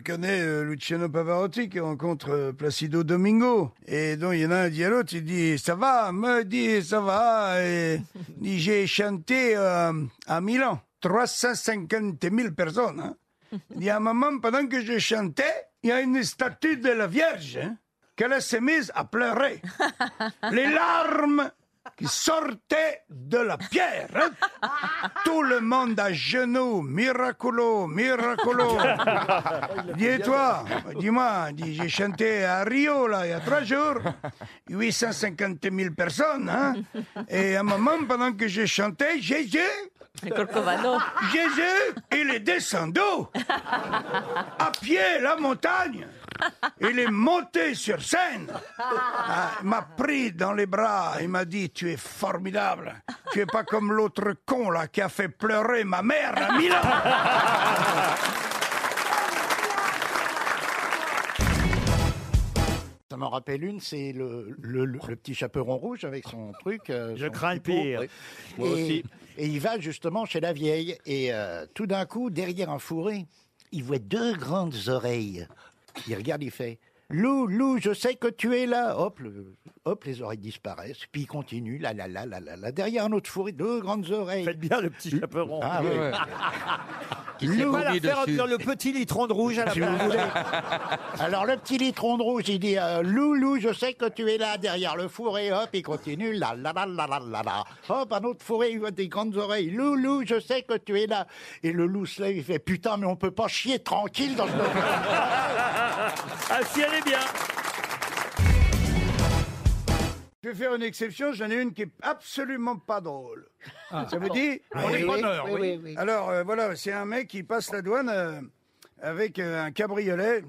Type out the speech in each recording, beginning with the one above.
tu connais euh, Luciano Pavarotti qui rencontre euh, Placido Domingo. Et donc, il y en a un dit à l'autre, il dit, ça va, me dit, ça va. Et j'ai chanté euh, à Milan, 350 000 personnes. Hein. Il dit, à un moment, pendant que je chantais, il y a une statue de la Vierge, hein, qu'elle s'est mise à pleurer. Les larmes qui sortaient de la pierre. Tout le monde à genoux, miracolo, miracolo. Dis et toi, dis-moi, dis, j'ai chanté à Rio là il y a trois jours, 850 000 personnes, hein. Et à un moment, pendant que je chantais, Jésus. Jésus, il est descendu à pied la montagne. Il est monté sur scène. Ah, il m'a pris dans les bras. Il m'a dit Tu es formidable. Tu es pas comme l'autre con là qui a fait pleurer ma mère à Milan. Ça m'en rappelle une, c'est le, le, le- le petit chaperon rouge avec son truc. euh, Je son crains le pire. Oui. Moi et, aussi. et il va justement chez la vieille. Et euh, tout d'un coup, derrière un fourré, il voit deux grandes oreilles. Il regarde, il fait Lou, Lou, je sais que tu es là. Hop, le- hop, les oreilles disparaissent. Puis il continue, là, là, là, là, là, là. Derrière un autre fourré, deux grandes oreilles. Faites bien le petit chaperon. Ah, oui. Qui s'est Lou, la mis faire dessus. dire le petit litron de rouge à la Si vous place. voulez. Alors le petit litron de rouge, il dit euh, Lou, Lou, je sais que tu es là derrière le fourré. Hop, il continue. Là, là, là, là, là, là, là. Hop, un autre fourré, il voit des grandes oreilles. Lou, Lou, je sais que tu es là. Et le loup se lève, il fait Putain, mais on peut pas chier tranquille dans ce. Ah si, elle est bien. Je vais faire une exception, j'en ai une qui est absolument pas drôle. Ça vous dit Ah, oui, oui, oui, oui, oui. Alors euh, voilà, c'est un mec qui passe la douane euh, avec euh, un cabriolet.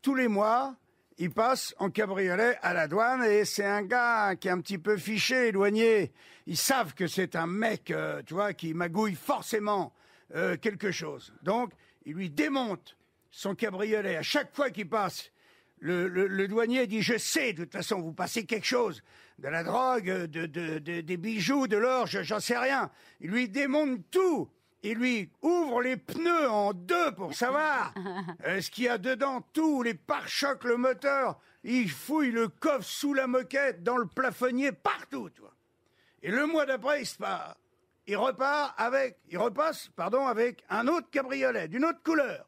Tous les mois, il passe en cabriolet à la douane et c'est un gars qui est un petit peu fiché, éloigné. Ils savent que c'est un mec, euh, tu vois, qui magouille forcément euh, quelque chose. Donc, il lui démonte son cabriolet à chaque fois qu'il passe. Le, le- le douanier dit Je sais, de toute façon, vous passez quelque chose, de la drogue, de, de- de- des bijoux, de l'or, je- j'en sais rien. Il lui démonte tout. Il lui ouvre les pneus en deux pour savoir euh, ce qu'il y a dedans, tout, les pare-chocs, le moteur. Il fouille le coffre sous la moquette, dans le plafonnier, partout. Et le mois d'après, il se part. Il repart avec, il repasse, pardon, avec un autre cabriolet, d'une autre couleur.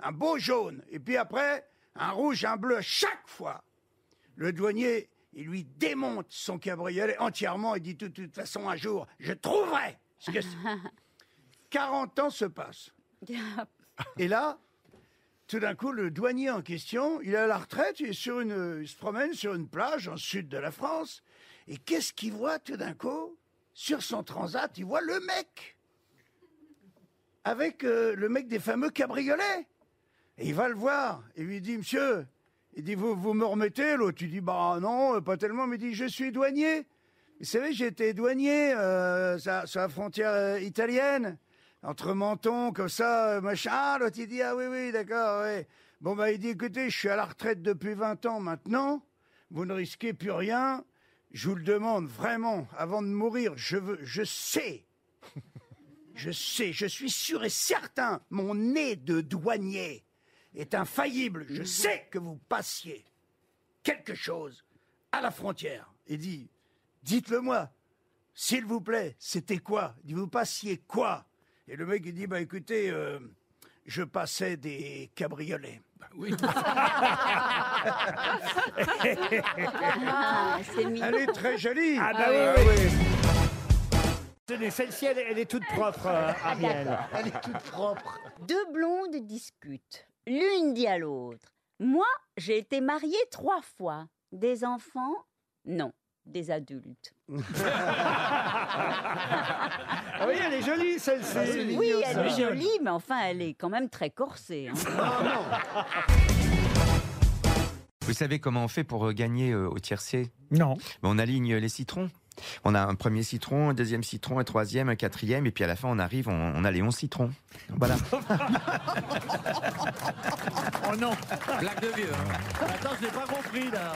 Un beau jaune. Et puis après, un rouge, un bleu. Chaque fois, le douanier, il lui démonte son cabriolet entièrement et dit de toute façon, un jour, je trouverai ce que c'est. 40 ans se passent. Et là, tout d'un coup, le douanier en question, il est à la retraite, il, est sur une, il se promène sur une plage en sud de la France. Et qu'est-ce qu'il voit tout d'un coup? Sur son transat, il voit le mec avec euh, le mec des fameux cabriolets. Et il va le voir et lui dit, monsieur, il dit, vous, vous me remettez? L'autre, il dit, bah non, euh, pas tellement, mais il dit, je suis douanier. Vous savez, j'étais douanier euh, sur, sur la frontière euh, italienne, entre Menton, comme ça, euh, machin. Ah, l'autre, il dit, ah oui, oui, d'accord, oui. Bon, bah, il dit, écoutez, je suis à la retraite depuis 20 ans maintenant, vous ne risquez plus rien. Je vous le demande vraiment, avant de mourir, je veux, je sais, je sais, je suis sûr et certain, mon nez de douanier est infaillible. Je sais que vous passiez quelque chose à la frontière. Il dit, dites-le moi, s'il vous plaît, c'était quoi? Il dit, vous passiez quoi? Et le mec, il dit, bah écoutez, euh, je passais des cabriolets. Bah oui. Ah, c'est mignon. Elle est très jolie. Ah bah oui, oui. Tenez, celle-ci, elle, elle est toute propre, euh, Ariel. Elle est toute propre. Deux blondes discutent. L'une dit à l'autre Moi, j'ai été mariée trois fois. Des enfants? Non, des adultes. Ah oui, elle est jolie, celle-ci. oui, elle est jolie, mais enfin, elle est quand même très corsée. hein. Vous savez comment on fait pour euh, gagner euh, au tiercé? Non. Ben, On aligne les citrons. On a un premier citron, un deuxième citron, un troisième, un quatrième, et puis à la fin on arrive, on, on a les 11 citrons. Voilà. Oh non. Blague de vieux. hein. Attends, je n'ai pas compris là.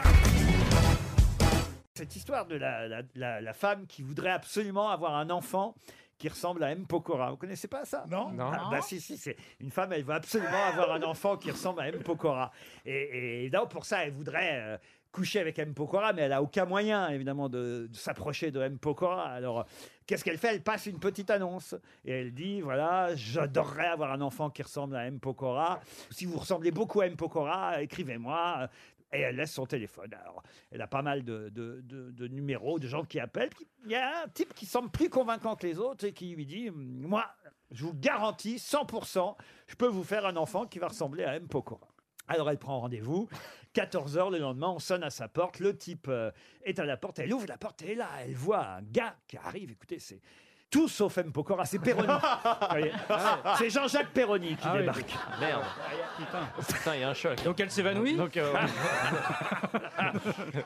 Cette histoire de la, la- la- la femme qui voudrait absolument avoir un enfant qui ressemble à M. Pokora. Vous connaissez pas ça? Non. Non. Ah, bah si, si, c'est une femme, elle veut absolument avoir un enfant qui ressemble à M. Pokora. Et, et donc, pour ça, elle voudrait euh, coucher avec M. Pokora, mais elle a aucun moyen, évidemment, de, s'approcher de M. Pokora. Alors, qu'est-ce qu'elle fait? Elle passe une petite annonce et elle dit, voilà, j'adorerais avoir un enfant qui ressemble à M. Pokora. Si vous ressemblez beaucoup à M. Pokora, écrivez-moi. Et elle laisse son téléphone. Alors, elle a pas mal de, de- de- de numéros, de gens qui appellent. Il y a un type qui semble plus convaincant que les autres et qui lui dit Moi, je vous garantis 100%, je peux vous faire un enfant qui va ressembler à M. Pokora. Alors, elle prend rendez-vous. 14h le lendemain, on sonne à sa porte. Le type euh, est à la porte. Elle ouvre la porte et là, elle voit un gars qui arrive. Écoutez, c'est tout sauf M. Pokora, c'est Perroni. Vous voyez c'est Jean-Jacques Perroni qui Ah oui. débarque. Merde. Putain, il y a un choc. Donc elle s'évanouit Donc, euh,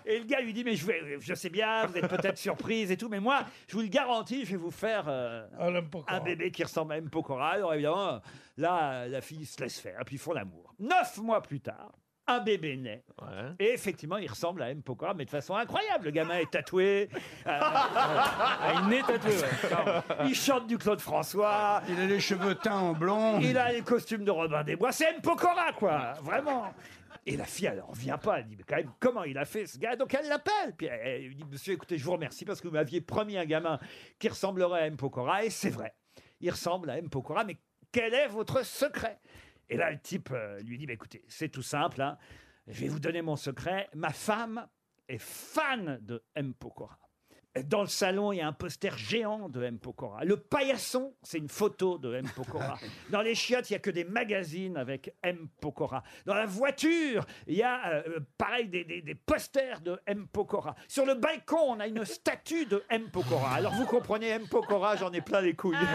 Et le gars lui dit Mais je, vais- je sais bien, vous êtes peut-être surprise et tout, mais moi, je vous le garantis, je vais vous faire euh, Ah, un bébé qui ressemble à M. Pokora. Alors évidemment, là, la fille se laisse faire, puis ils font l'amour. Neuf mois plus tard, un bébé naît. ouais. Et effectivement, il ressemble à M. Pokora, mais de façon incroyable. Le gamin est tatoué, euh, Ah, une nez tatoué, il chante du Claude François, Il a les cheveux teints en blond. il a les costumes de Robin des Bois. C'est M. Pokora, quoi, vraiment. Et la fille, elle en vient pas. Elle dit, mais quand même, comment il a fait ce gars? Donc elle l'appelle. Puis elle, elle lui dit, monsieur, écoutez, je vous remercie parce que vous m'aviez promis un gamin qui ressemblerait à M. Pokora. Et c'est vrai, il ressemble à M. Pokora. Mais quel est votre secret? Et là, le type euh, lui dit, bah, écoutez, c'est tout simple. hein. Je vais vous donner mon secret. Ma femme est fan de M. Pokora. Dans le salon, il y a un poster géant de M. Pokora. Le paillasson, c'est une photo de M. Pokora. Dans les chiottes, il n'y a que des magazines avec M. Pokora. Dans la voiture, il y a, euh, pareil, des, des- des posters de M. Pokora. Sur le balcon, on a une statue de M. Pokora. Alors vous comprenez, M. Pokora, j'en ai plein les couilles.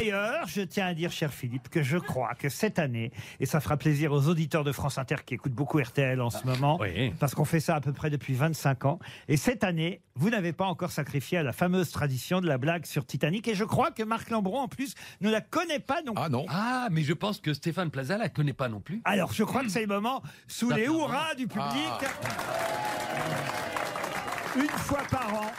D'ailleurs, je tiens à dire, cher Philippe, que je crois que cette année, et ça fera plaisir aux auditeurs de France Inter qui écoutent beaucoup RTL en ce moment, Oui. parce qu'on fait ça à peu près depuis 25 ans, et cette année, vous n'avez pas encore sacrifié à la fameuse tradition de la blague sur Titanic, et je crois que Marc Lambron, en plus, ne la connaît pas non plus. Ah non. Ah, mais je pense que Stéphane Plaza la connaît pas non plus. Alors, je crois que c'est le moment, sous les hurrahs du public, Ah. une fois par an.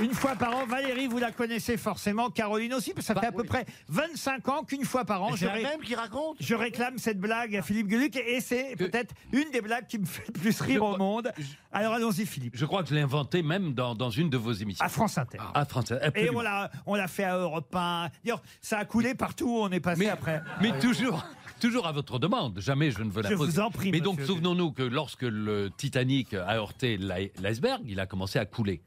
Une fois par an, Valérie, vous la connaissez forcément, Caroline aussi, parce que ça fait à peu près 25 ans qu'une fois par an, C'est je, la ré- même qui raconte je réclame cette blague à Philippe Gueluc, et c'est peut-être une des blagues qui me fait le plus rire au monde. Alors allons-y, Philippe. Je crois que je l'ai inventé même dans, dans une de vos émissions. À France Inter. À France, Et absolument. on l'a, on l'a fait à Europe 1. D'ailleurs, ça a coulé partout où on est passé Mais, après. mais toujours, toujours à votre demande. Jamais je ne veux la Je poser. vous en prie, Mais donc, monsieur. souvenons-nous que lorsque le Titanic a heurté l'i- l'iceberg, il a commencé à couler.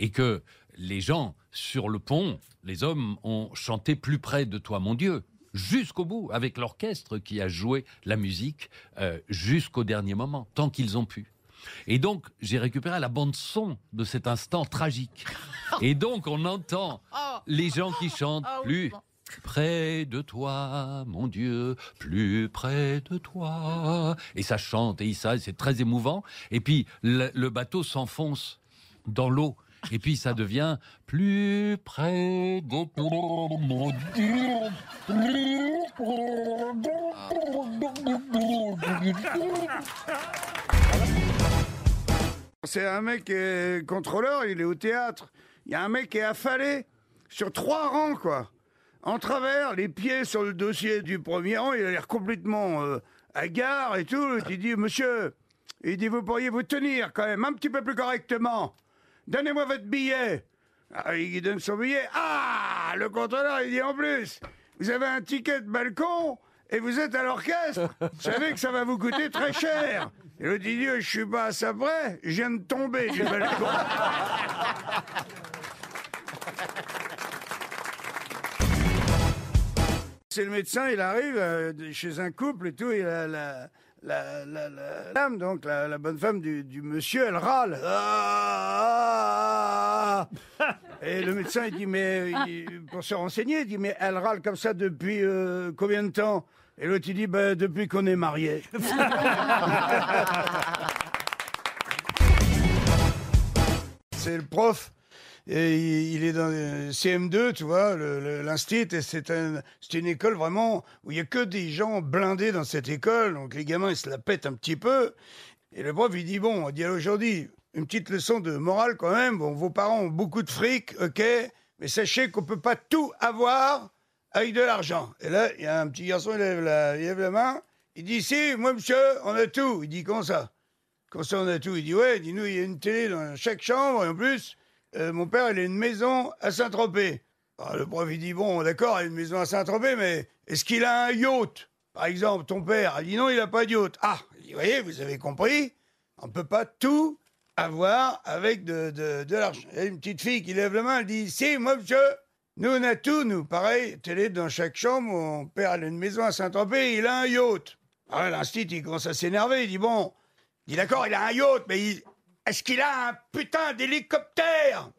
Et que les gens sur le pont, les hommes, ont chanté plus près de toi, mon Dieu. Jusqu'au bout, avec l'orchestre qui a joué la musique euh, jusqu'au dernier moment, tant qu'ils ont pu. Et donc, j'ai récupéré la bande-son de cet instant tragique. Et donc, on entend les gens qui chantent plus près de toi, mon Dieu, plus près de toi. Et ça chante, et ça, c'est très émouvant. Et puis, le, le bateau s'enfonce dans l'eau. Et puis, ça devient plus près de. C'est un mec qui est contrôleur, il est au théâtre. Il y a un mec qui est affalé sur trois rangs, quoi. En travers, les pieds sur le dossier du premier rang, il a l'air complètement euh, hagard et tout. Il dit, monsieur, il dit, vous pourriez vous tenir quand même un petit peu plus correctement. Donnez-moi votre billet. Ah, il donne son billet. Ah, le contrôleur, il dit en plus, vous avez un ticket de balcon et vous êtes à l'orchestre. Vous savez que ça va vous coûter très cher. Et l'autre dit, je suis pas à ça près, je viens de tomber du balcon. C'est le médecin, il arrive euh, chez un couple et tout, et la, la, la, la, la dame, donc la, la bonne femme du, du monsieur, elle râle. Ah, ah, ah. et le médecin, il dit, mais il- pour se renseigner, il dit, mais elle râle comme ça depuis euh, combien de temps? Et l'autre, il dit, bah, depuis qu'on est mariés. C'est le prof. Et il il est dans le CM2, tu vois, l'instit, et c'est un, c'est une école vraiment où il y a que des gens blindés dans cette école, donc les gamins ils se la pètent un petit peu. Et le prof, il dit, bon, on dit aujourd'hui, une petite leçon de morale quand même. Bon, vos parents ont beaucoup de fric, ok, mais sachez qu'on peut pas tout avoir avec de l'argent. Et là, il y a un petit garçon, il lève la, il main, il dit, si, moi, monsieur, on a tout. Il dit, comment ça? Comment ça, on a tout? Il dit, ouais, dis-nous, il y a une télé dans chaque chambre, et en plus, euh, mon père, il a une maison à Saint-Tropez. Alors, le prof, il dit, bon, d'accord, il a une maison à Saint-Tropez, mais est-ce qu'il a un yacht? Par exemple, ton père, il dit, non, il n'a pas de yacht. Ah, il dit, voyez, vous avez compris, on ne peut pas tout avoir avec de, de, de l'argent. Il y a une petite fille qui lève la main, elle dit, si, moi, monsieur, nous, on a tout, nous. Pareil, télé dans chaque chambre, mon père, il a une maison à Saint-Tropez, il a un yacht. Ah, l'instit, il commence à s'énerver, il dit, bon, il dit, d'accord, il a un yacht, mais il- est-ce qu'il a un putain d'hélicoptère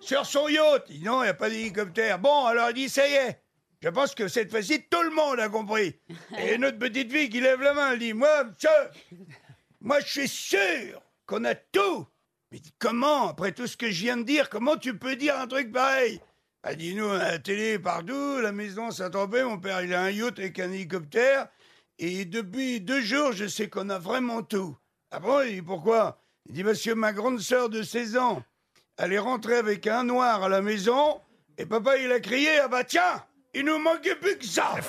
sur son yacht? Il dit, non, il n'y a pas d'hélicoptère. Bon, alors il dit, ça y est. Je pense que cette fois-ci, tout le monde a compris. Et une autre petite fille qui lève la main, elle dit, moi, monsieur, moi, je suis sûr qu'on a tout. Mais comment, après tout ce que je viens de dire, comment tu peux dire un truc pareil? Elle dit, nous, on a la télé partout, la maison Saint-Tropez, mon père, il a un yacht avec un hélicoptère. Et depuis deux jours, je sais qu'on a vraiment tout. Après, il dit, pourquoi? Il dit, monsieur, ma grande sœur de 16 ans, elle est rentrée avec un noir à la maison, et papa, il a crié, ah bah tiens, il nous manquait plus que ça